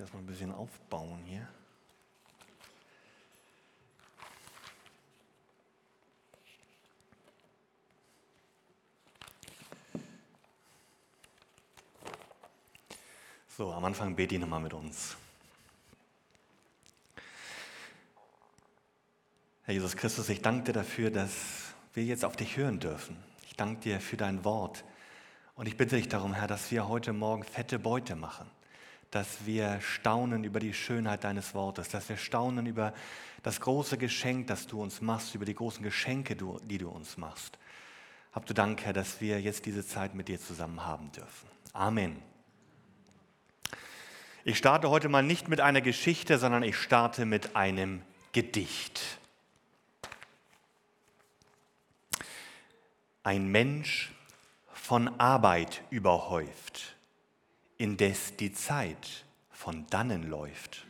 erstmal ein bisschen aufbauen hier. So, am Anfang bete ich nochmal mit uns. Herr Jesus Christus, ich danke dir dafür, dass wir jetzt auf dich hören dürfen. Ich danke dir für dein Wort. Und ich bitte dich darum, Herr, dass wir heute Morgen fette Beute machen. Dass wir staunen über die Schönheit deines Wortes. Dass wir staunen über das große Geschenk, das du uns machst, über die großen Geschenke, die du uns machst. Hab du Dank, Herr, dass wir jetzt diese Zeit mit dir zusammen haben dürfen. Amen. Ich starte heute mal nicht mit einer Geschichte, sondern ich starte mit einem Gedicht. Ein Mensch von Arbeit überhäuft, indes die Zeit von dannen läuft,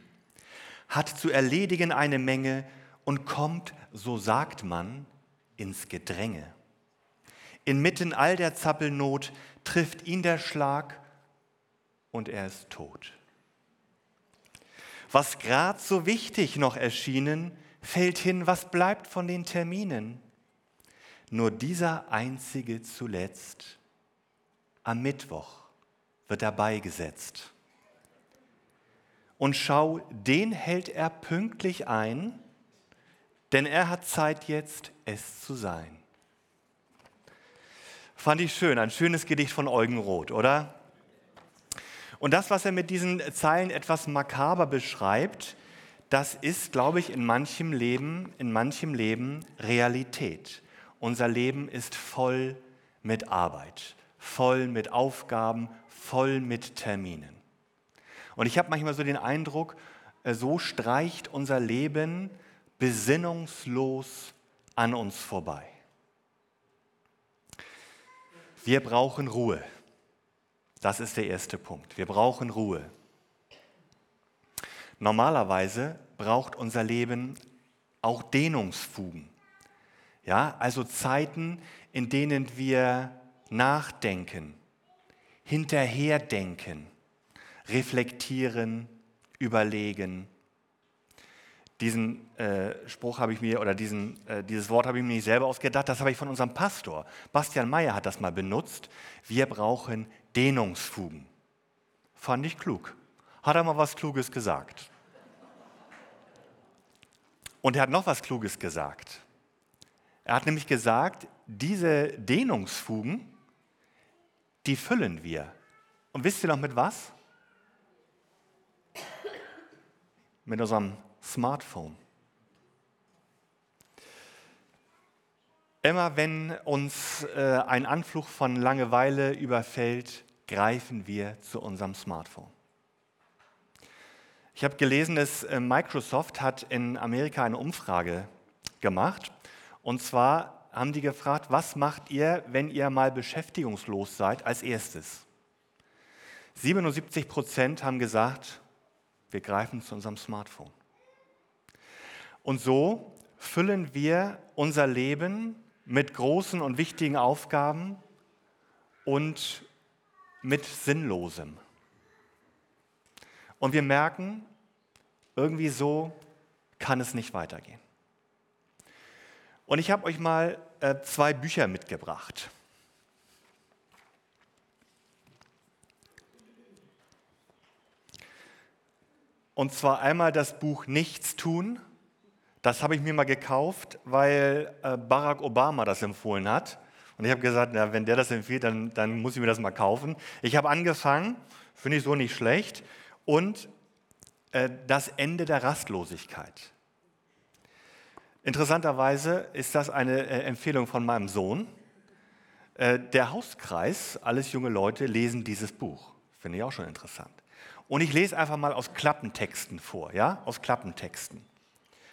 hat zu erledigen eine Menge und kommt, so sagt man, ins Gedränge. Inmitten all der Zappelnot trifft ihn der Schlag und er ist tot. Was grad so wichtig noch erschienen, fällt hin, was bleibt von den Terminen? Nur dieser einzige zuletzt, am Mittwoch wird er beigesetzt. Und schau, den hält er pünktlich ein, denn er hat Zeit jetzt, es zu sein. Fand ich schön, ein schönes Gedicht von Eugen Roth, oder? Und das, was er mit diesen Zeilen etwas makaber beschreibt, das ist, glaube ich, in manchem Leben, in manchem Leben Realität. Unser Leben ist voll mit Arbeit, voll mit Aufgaben, voll mit Terminen. Und ich habe manchmal so den Eindruck, äh, so streicht unser Leben besinnungslos an uns vorbei. Wir brauchen Ruhe. Das ist der erste Punkt. Wir brauchen Ruhe. Normalerweise braucht unser Leben auch Dehnungsfugen. Ja, also Zeiten, in denen wir nachdenken, hinterherdenken, reflektieren, überlegen. Diesen äh, Spruch habe ich mir, oder diesen, äh, dieses Wort habe ich mir nicht selber ausgedacht, das habe ich von unserem Pastor. Bastian Meyer hat das mal benutzt. Wir brauchen Dehnungsfugen. Fand ich klug. Hat er mal was Kluges gesagt. Und er hat noch was Kluges gesagt. Er hat nämlich gesagt, diese Dehnungsfugen, die füllen wir. Und wisst ihr noch mit was? Mit unserem Smartphone. Immer wenn uns äh, ein Anflug von Langeweile überfällt, greifen wir zu unserem Smartphone. Ich habe gelesen, dass äh, Microsoft hat in Amerika eine Umfrage gemacht und zwar haben die gefragt, was macht ihr, wenn ihr mal beschäftigungslos seid, als erstes? 77 Prozent haben gesagt, wir greifen zu unserem Smartphone. Und so füllen wir unser Leben mit großen und wichtigen Aufgaben und mit Sinnlosem. Und wir merken, irgendwie so kann es nicht weitergehen. Und ich habe euch mal äh, zwei Bücher mitgebracht. Und zwar einmal das Buch Nichtstun. Das habe ich mir mal gekauft, weil äh, Barack Obama das empfohlen hat. Und ich habe gesagt, na, wenn der das empfiehlt, dann, dann muss ich mir das mal kaufen. Ich habe angefangen, finde ich so nicht schlecht. Und äh, das Ende der Rastlosigkeit. Interessanterweise ist das eine äh, Empfehlung von meinem Sohn. Äh, der Hauskreis, alles junge Leute, lesen dieses Buch. Finde ich auch schon interessant. Und ich lese einfach mal aus Klappentexten vor, ja, aus Klappentexten.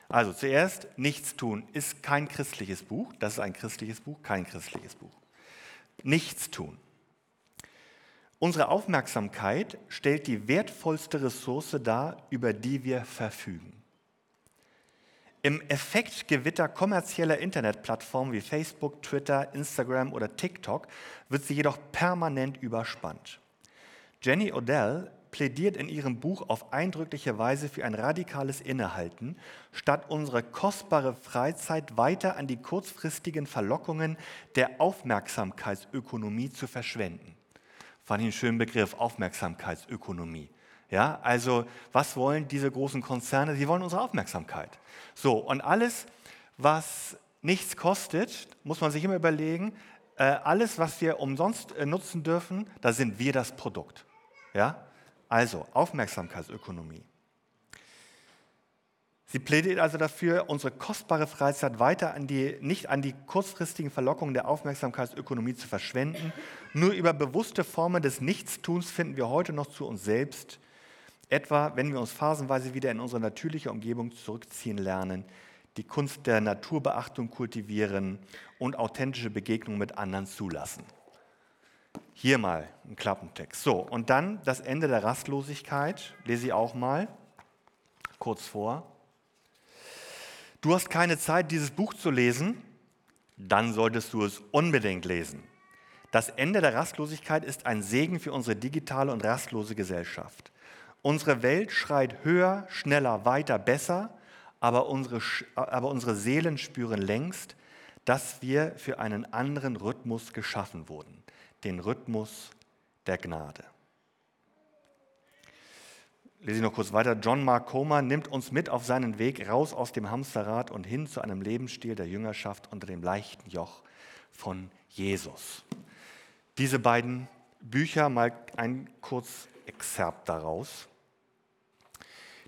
Also zuerst, nichts tun ist kein christliches Buch. Das ist ein christliches Buch, kein christliches Buch. Nichts tun. Unsere Aufmerksamkeit stellt die wertvollste Ressource dar, über die wir verfügen. Im Effektgewitter kommerzieller Internetplattformen wie Facebook, Twitter, Instagram oder TikTok wird sie jedoch permanent überspannt. Jenny Odell plädiert in ihrem Buch auf eindrückliche Weise für ein radikales Innehalten, statt unsere kostbare Freizeit weiter an die kurzfristigen Verlockungen der Aufmerksamkeitsökonomie zu verschwenden. Fand ich einen schönen Begriff, Aufmerksamkeitsökonomie. Ja, also was wollen diese großen Konzerne? Sie wollen unsere Aufmerksamkeit. So, und alles, was nichts kostet, muss man sich immer überlegen, äh, alles, was wir umsonst äh, nutzen dürfen, da sind wir das Produkt. Ja? Also Aufmerksamkeitsökonomie. Sie plädiert also dafür, unsere kostbare Freizeit weiter an die, nicht an die kurzfristigen Verlockungen der Aufmerksamkeitsökonomie zu verschwenden. Nur über bewusste Formen des Nichtstuns finden wir heute noch zu uns selbst, etwa wenn wir uns phasenweise wieder in unsere natürliche Umgebung zurückziehen lernen, die Kunst der Naturbeachtung kultivieren und authentische Begegnungen mit anderen zulassen. Hier mal ein Klappentext. So, und dann das Ende der Rastlosigkeit, lese ich auch mal kurz vor. Du hast keine Zeit, dieses Buch zu lesen, dann solltest du es unbedingt lesen. Das Ende der Rastlosigkeit ist ein Segen für unsere digitale und rastlose Gesellschaft. Unsere Welt schreit höher, schneller, weiter, besser aber unsere, aber unsere Seelen spüren längst, dass wir für einen anderen Rhythmus geschaffen wurden, den Rhythmus der Gnade. Lese ich noch kurz weiter. John Mark Comer nimmt uns mit auf seinen Weg raus aus dem Hamsterrad und hin zu einem Lebensstil der Jüngerschaft unter dem leichten Joch von Jesus. Diese beiden Bücher, mal ein kurz Exzerpt daraus.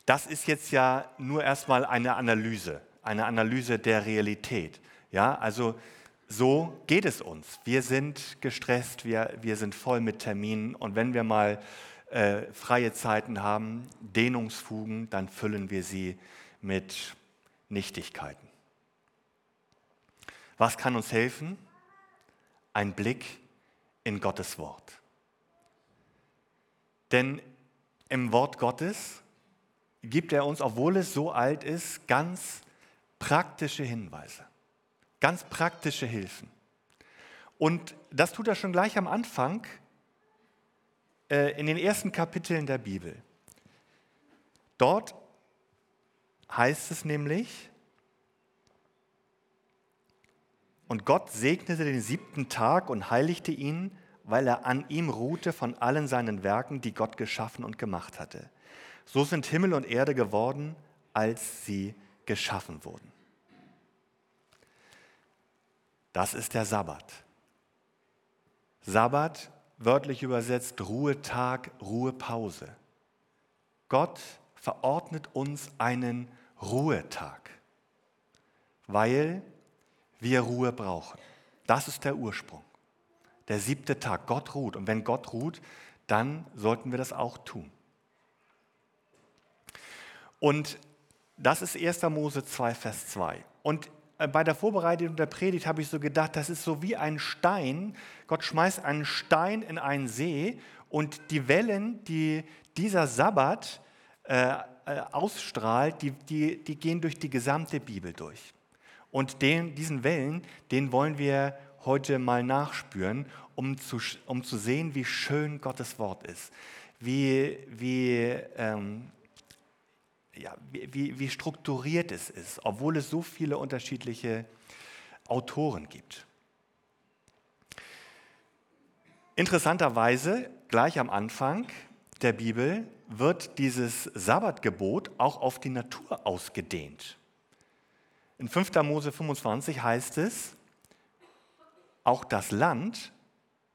Das ist jetzt ja nur erstmal eine Analyse, eine Analyse der Realität. Ja, also so geht es uns. Wir sind gestresst, wir, wir sind voll mit Terminen und wenn wir mal äh, freie Zeiten haben, Dehnungsfugen, dann füllen wir sie mit Nichtigkeiten. Was kann uns helfen? Ein Blick in Gottes Wort. Denn im Wort Gottes gibt er uns, obwohl es so alt ist, ganz praktische Hinweise, ganz praktische Hilfen. Und das tut er schon gleich am Anfang äh, in den ersten Kapiteln der Bibel. Dort heißt es nämlich, und Gott segnete den siebten Tag und heiligte ihn, weil er an ihm ruhte von allen seinen Werken, die Gott geschaffen und gemacht hatte. So sind Himmel und Erde geworden, als sie geschaffen wurden. Das ist der Sabbat. Sabbat, wörtlich übersetzt Ruhetag, Ruhepause. Gott verordnet uns einen Ruhetag, weil wir Ruhe brauchen. Das ist der Ursprung. Der siebte Tag. Gott ruht. Und wenn Gott ruht, dann sollten wir das auch tun. Und das ist 1. Mose 2, Vers 2. Und äh, bei der Vorbereitung der Predigt habe ich so gedacht, das ist so wie ein Stein. Gott schmeißt einen Stein in einen See und die Wellen, die dieser Sabbat äh, äh, ausstrahlt, die, die, die gehen durch die gesamte Bibel durch. Und den, diesen Wellen, den wollen wir heute mal nachspüren, um zu, um zu sehen, wie schön Gottes Wort ist, wie, wie ähm, ja, wie, wie strukturiert es ist, obwohl es so viele unterschiedliche Autoren gibt. Interessanterweise, gleich am Anfang der Bibel wird dieses Sabbatgebot auch auf die Natur ausgedehnt. In 5. Mose 25 heißt es, auch das Land,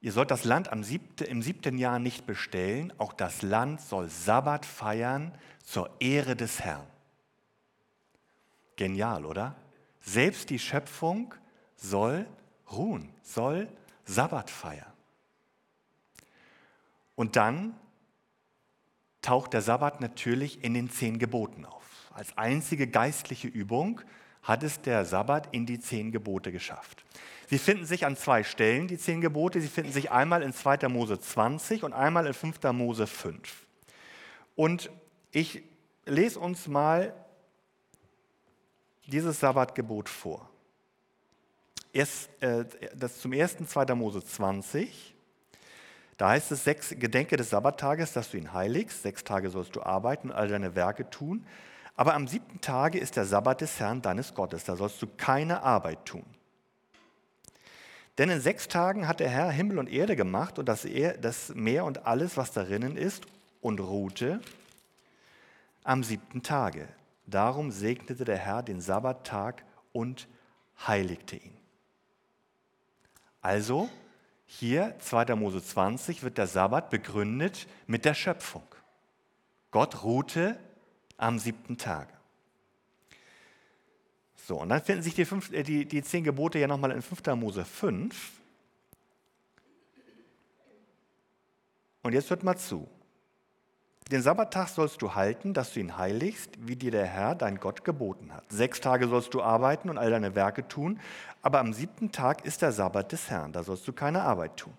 ihr sollt das Land am siebte, im siebten Jahr nicht bestellen, auch das Land soll Sabbat feiern zur Ehre des Herrn. Genial, oder? Selbst die Schöpfung soll ruhen, soll Sabbat feiern. Und dann taucht der Sabbat natürlich in den zehn Geboten auf. Als einzige geistliche Übung hat es der Sabbat in die zehn Gebote geschafft. Sie finden sich an zwei Stellen, die zehn Gebote. Sie finden sich einmal in 2. Mose 20 und einmal in 5. Mose 5. Und ich lese uns mal dieses Sabbatgebot vor. Erst, äh, das zum ersten 2. Mose 20. Da heißt es, sechs, gedenke des Sabbattages, dass du ihn heiligst. Sechs Tage sollst du arbeiten und all deine Werke tun. Aber am siebten Tage ist der Sabbat des Herrn deines Gottes. Da sollst du keine Arbeit tun. Denn in sechs Tagen hat der Herr Himmel und Erde gemacht und das Meer und alles, was darinnen ist, und ruhte am siebten Tage. Darum segnete der Herr den Sabbattag und heiligte ihn. Also, hier 2. Mose 20 wird der Sabbat begründet mit der Schöpfung. Gott ruhte am siebten Tag. So, und dann finden sich die, fünf, äh, die, die zehn Gebote ja nochmal in 5. Mose 5. Und jetzt hört mal zu. Den Sabbattag sollst du halten, dass du ihn heiligst, wie dir der Herr, dein Gott, geboten hat. Sechs Tage sollst du arbeiten und all deine Werke tun, aber am siebten Tag ist der Sabbat des Herrn, da sollst du keine Arbeit tun.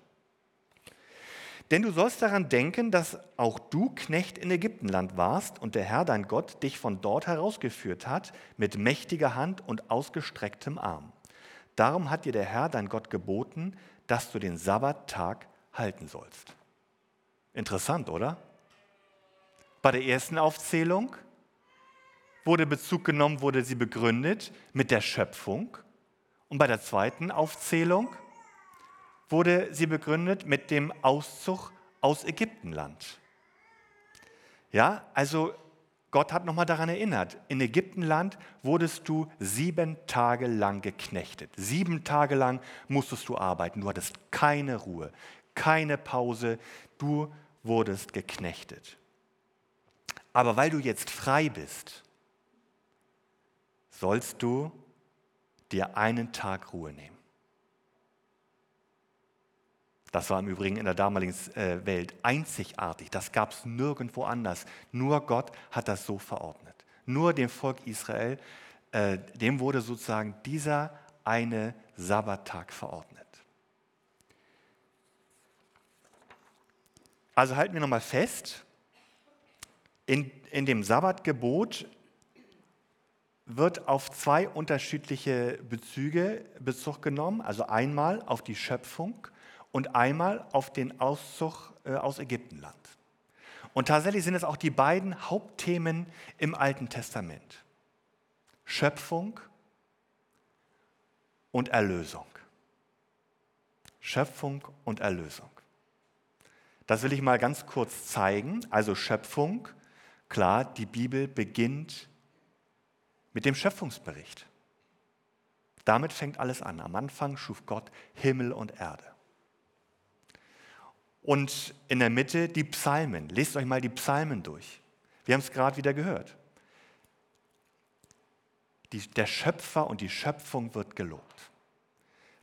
Denn du sollst daran denken, dass auch du Knecht in Ägyptenland warst und der Herr, dein Gott, dich von dort herausgeführt hat mit mächtiger Hand und ausgestrecktem Arm. Darum hat dir der Herr, dein Gott, geboten, dass du den Sabbattag halten sollst. Interessant, oder? Bei der ersten Aufzählung wurde Bezug genommen, wurde sie begründet mit der Schöpfung. Und bei der zweiten Aufzählung wurde sie begründet mit dem Auszug aus Ägyptenland. Ja, also Gott hat nochmal daran erinnert, in Ägyptenland wurdest du sieben Tage lang geknechtet. Sieben Tage lang musstest du arbeiten. Du hattest keine Ruhe, keine Pause. Du wurdest geknechtet. Aber weil du jetzt frei bist, sollst du dir einen Tag Ruhe nehmen. Das war im Übrigen in der damaligen äh, Welt einzigartig. Das gab es nirgendwo anders. Nur Gott hat das so verordnet. Nur dem Volk Israel, äh, dem wurde sozusagen dieser eine Sabbattag verordnet. Also halten wir nochmal fest, in, in dem Sabbatgebot wird auf zwei unterschiedliche Bezüge Bezug genommen. Also einmal auf die Schöpfung und einmal auf den Auszug äh, aus Ägyptenland. Und tatsächlich sind es auch die beiden Hauptthemen im Alten Testament. Schöpfung und Erlösung. Schöpfung und Erlösung. Das will ich mal ganz kurz zeigen. Also Schöpfung, klar, die Bibel beginnt mit dem Schöpfungsbericht. Damit fängt alles an. Am Anfang schuf Gott Himmel und Erde. Und in der Mitte die Psalmen. Lest euch mal die Psalmen durch. Wir haben es gerade wieder gehört. Die, der Schöpfer und die Schöpfung wird gelobt.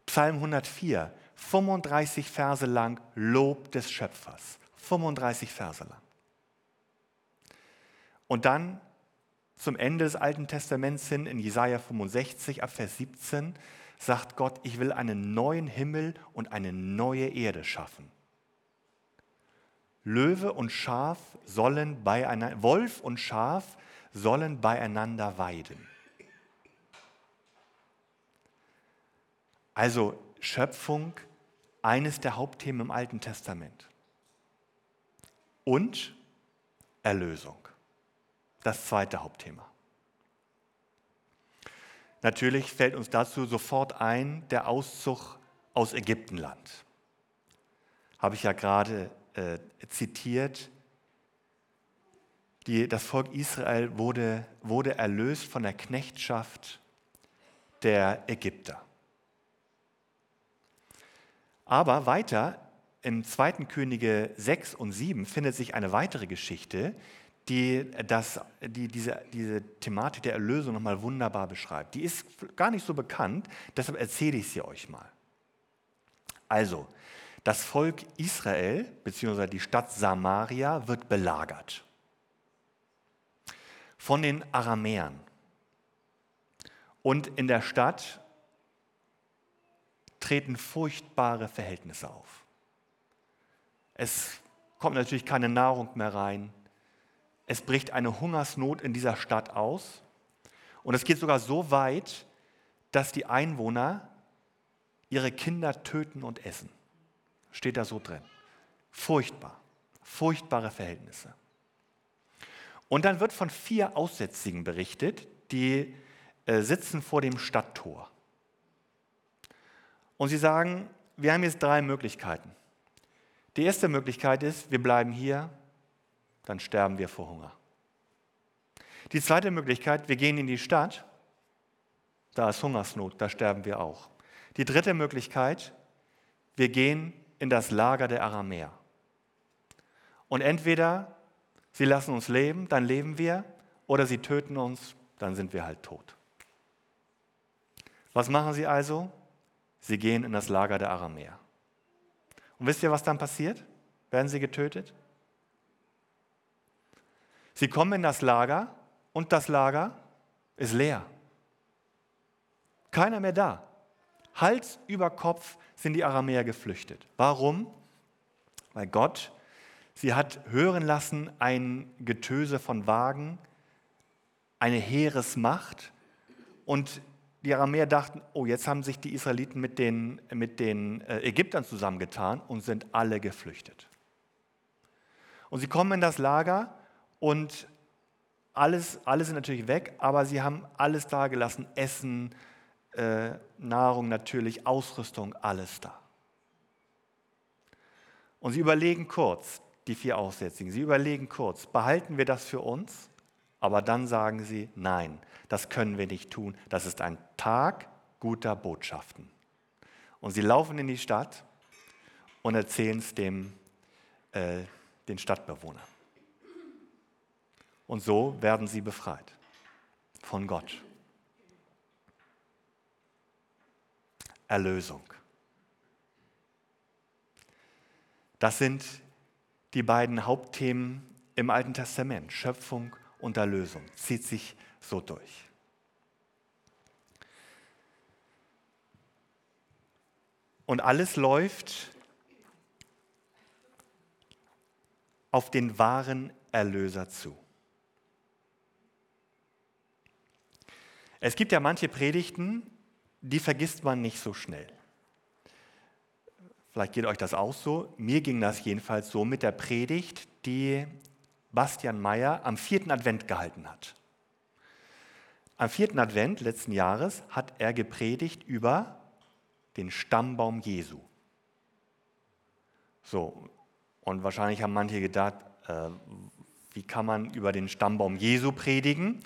Psalm 104, 35 Verse lang Lob des Schöpfers. 35 Verse lang. Und dann zum Ende des Alten Testaments hin in Jesaja 65 ab Vers 17 sagt Gott, ich will einen neuen Himmel und eine neue Erde schaffen. Löwe und Schaf sollen beieinander, Wolf und Schaf sollen beieinander weiden. Also Schöpfung, eines der Hauptthemen im Alten Testament. Und Erlösung, das zweite Hauptthema. Natürlich fällt uns dazu sofort ein der Auszug aus Ägyptenland. Habe ich ja gerade äh, zitiert, die, das Volk Israel wurde, wurde erlöst von der Knechtschaft der Ägypter. Aber weiter im 2. Könige 6 und 7 findet sich eine weitere Geschichte, die, das, die diese, diese Thematik der Erlösung nochmal wunderbar beschreibt. Die ist gar nicht so bekannt, deshalb erzähle ich sie euch mal. Also, das Volk Israel bzw. die Stadt Samaria wird belagert von den Aramäern. Und in der Stadt treten furchtbare Verhältnisse auf. Es kommt natürlich keine Nahrung mehr rein. Es bricht eine Hungersnot in dieser Stadt aus. Und es geht sogar so weit, dass die Einwohner ihre Kinder töten und essen. Steht da so drin. Furchtbar. Furchtbare Verhältnisse. Und dann wird von vier Aussätzigen berichtet, die äh, sitzen vor dem Stadttor. Und sie sagen, wir haben jetzt drei Möglichkeiten. Die erste Möglichkeit ist, wir bleiben hier, dann sterben wir vor Hunger. Die zweite Möglichkeit, wir gehen in die Stadt, da ist Hungersnot, da sterben wir auch. Die dritte Möglichkeit, wir gehen in das Lager der Aramäer. Und entweder Sie lassen uns leben, dann leben wir, oder sie töten uns, dann sind wir halt tot. Was machen sie also? Sie gehen in das Lager der Aramäer. Und wisst ihr, was dann passiert? Werden sie getötet? Sie kommen in das Lager und das Lager ist leer. Keiner mehr da. Hals über Kopf sind die Aramäer geflüchtet. Warum? Weil Gott Sie hat hören lassen ein Getöse von Wagen, eine Heeresmacht. Und die Aramäer dachten, oh, jetzt haben sich die Israeliten mit den, mit den äh, Ägyptern zusammengetan und sind alle geflüchtet. Und sie kommen in das Lager und alles, alles sind natürlich weg, aber sie haben alles da gelassen, Essen, äh, Nahrung natürlich, Ausrüstung, alles da. Und sie überlegen kurz, die vier Aussätzigen. Sie überlegen kurz, behalten wir das für uns? Aber dann sagen sie, nein, das können wir nicht tun. Das ist ein Tag guter Botschaften. Und sie laufen in die Stadt und erzählen es dem, äh, den Stadtbewohnern. Und so werden sie befreit von Gott. Erlösung. Das sind die beiden Hauptthemen im Alten Testament, Schöpfung und Erlösung, zieht sich so durch. Und alles läuft auf den wahren Erlöser zu. Es gibt ja manche Predigten, die vergisst man nicht so schnell. Vielleicht geht euch das auch so. Mir ging das jedenfalls so mit der Predigt, die Bastian Meyer am vierten Advent gehalten hat. Am vierten Advent letzten Jahres hat er gepredigt über den Stammbaum Jesu. So, und wahrscheinlich haben manche gedacht, äh, wie kann man über den Stammbaum Jesu predigen?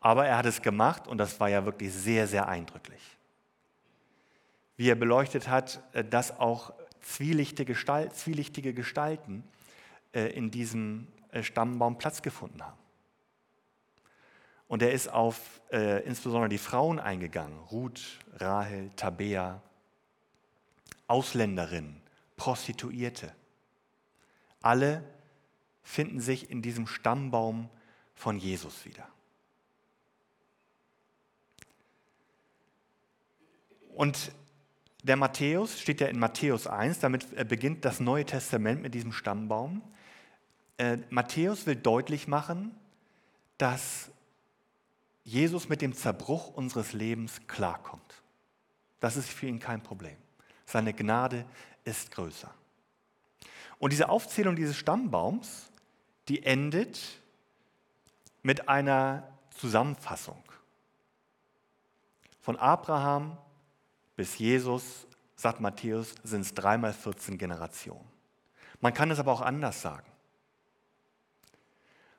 Aber er hat es gemacht und das war ja wirklich sehr, sehr eindrücklich. Wie er beleuchtet hat, äh, dass auch zwielichtige, Gestalt, zwielichtige Gestalten äh, in diesem äh, Stammbaum Platz gefunden haben. Und er ist auf äh, insbesondere die Frauen eingegangen, Ruth, Rahel, Tabea, Ausländerinnen, Prostituierte. Alle finden sich in diesem Stammbaum von Jesus wieder. Und der Matthäus steht ja in Matthäus 1, damit äh, beginnt das Neue Testament mit diesem Stammbaum. Äh, Matthäus will deutlich machen, dass Jesus mit dem Zerbruch unseres Lebens klarkommt. Das ist für ihn kein Problem. Seine Gnade ist größer. Und diese Aufzählung dieses Stammbaums, die endet mit einer Zusammenfassung von Abraham bis Jesus, sagt Matthäus, sind es dreimal 14 Generationen. Man kann es aber auch anders sagen.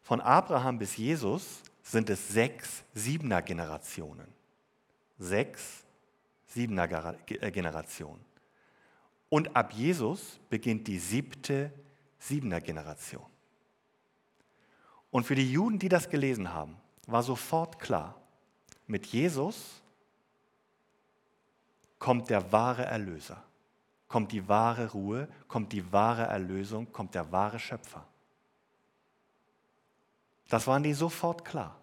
Von Abraham bis Jesus sind es sechs Siebener Generationen. Sechs Siebener äh, Generationen. Und ab Jesus beginnt die siebte Siebener Generation. Und für die Juden, die das gelesen haben, war sofort klar, mit Jesus kommt der wahre Erlöser, kommt die wahre Ruhe, kommt die wahre Erlösung, kommt der wahre Schöpfer. Das waren die sofort klar.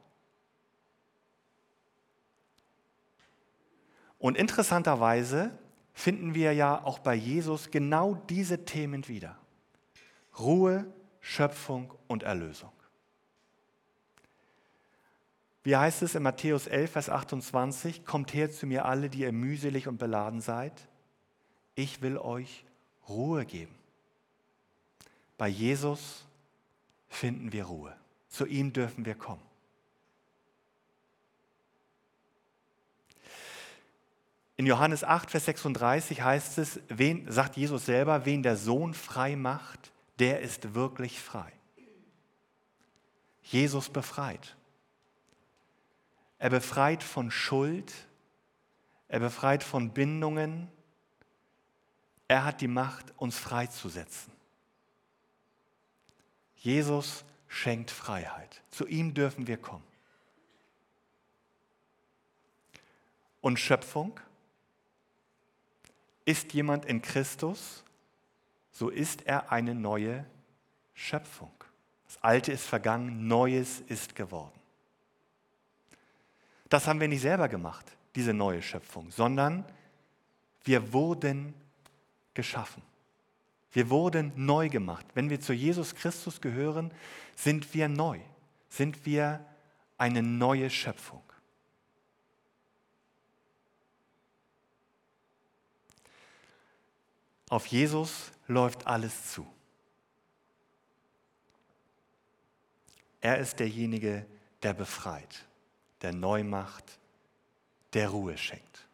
Und interessanterweise finden wir ja auch bei Jesus genau diese Themen wieder. Ruhe, Schöpfung und Erlösung. Wie heißt es in Matthäus 11, Vers 28? Kommt her zu mir alle, die ihr mühselig und beladen seid. Ich will euch Ruhe geben. bei Jesus finden wir Ruhe. Zu ihm dürfen wir kommen. In Johannes 8, Vers 36 heißt es, wen, sagt Jesus selber, wen der Sohn frei macht, der ist wirklich frei. Jesus befreit. Er befreit von Schuld, er befreit von Bindungen, er hat die Macht, uns freizusetzen. Jesus schenkt Freiheit. Zu ihm dürfen wir kommen. Und Schöpfung? Ist jemand in Christus, so ist er eine neue Schöpfung. Das Alte ist vergangen, Neues ist geworden. Das haben wir nicht selber gemacht, diese neue Schöpfung, sondern wir wurden geschaffen. Wir wurden neu gemacht. Wenn wir zu Jesus Christus gehören, sind wir neu, sind wir eine neue Schöpfung. Auf Jesus läuft alles zu. Er ist derjenige, der befreit, der neu macht, der Ruhe schenkt.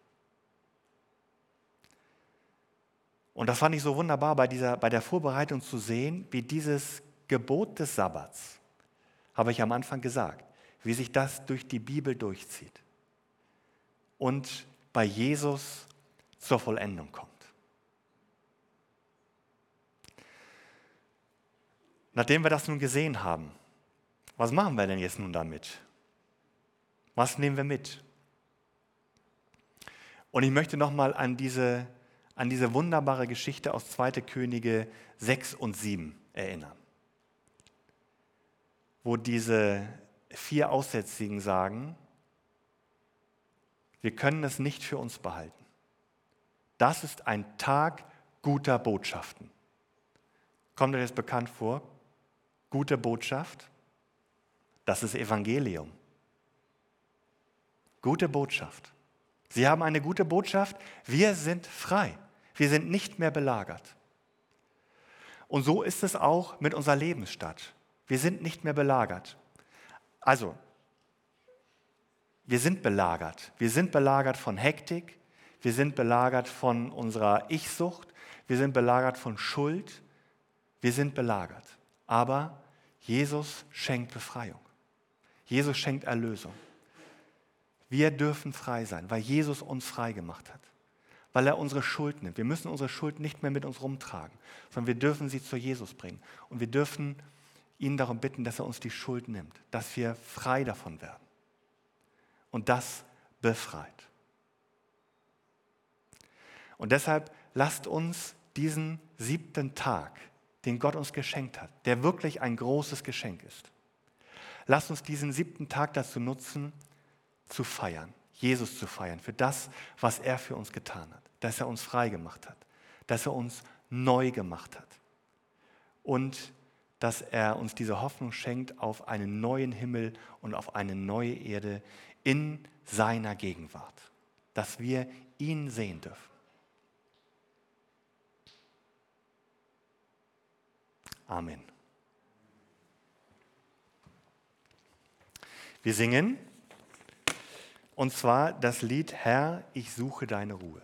Und das fand ich so wunderbar bei, dieser, bei der Vorbereitung zu sehen, wie dieses Gebot des Sabbats, habe ich am Anfang gesagt, wie sich das durch die Bibel durchzieht und bei Jesus zur Vollendung kommt. Nachdem wir das nun gesehen haben, was machen wir denn jetzt nun damit? Was nehmen wir mit? Und ich möchte nochmal an diese an diese wunderbare Geschichte aus 2. Könige 6 und 7 erinnern, wo diese vier Aussätzigen sagen, wir können es nicht für uns behalten. Das ist ein Tag guter Botschaften. Kommt euch das bekannt vor? Gute Botschaft, das ist Evangelium. Gute Botschaft. Sie haben eine gute Botschaft, wir sind frei. Wir sind nicht mehr belagert. Und so ist es auch mit unserer Lebensstadt. Wir sind nicht mehr belagert. Also, wir sind belagert. Wir sind belagert von Hektik. Wir sind belagert von unserer Ich-Sucht. Wir sind belagert von Schuld. Wir sind belagert. Aber Jesus schenkt Befreiung. Jesus schenkt Erlösung. Wir dürfen frei sein, weil Jesus uns frei gemacht hat weil er unsere Schuld nimmt. Wir müssen unsere Schuld nicht mehr mit uns rumtragen, sondern wir dürfen sie zu Jesus bringen. Und wir dürfen ihn darum bitten, dass er uns die Schuld nimmt, dass wir frei davon werden. Und das befreit. Und deshalb lasst uns diesen siebten Tag, den Gott uns geschenkt hat, der wirklich ein großes Geschenk ist, lasst uns diesen siebten Tag dazu nutzen, zu feiern, Jesus zu feiern, für das, was er für uns getan hat dass er uns frei gemacht hat, dass er uns neu gemacht hat und dass er uns diese Hoffnung schenkt auf einen neuen Himmel und auf eine neue Erde in seiner Gegenwart, dass wir ihn sehen dürfen. Amen. Wir singen und zwar das Lied Herr, ich suche deine Ruhe.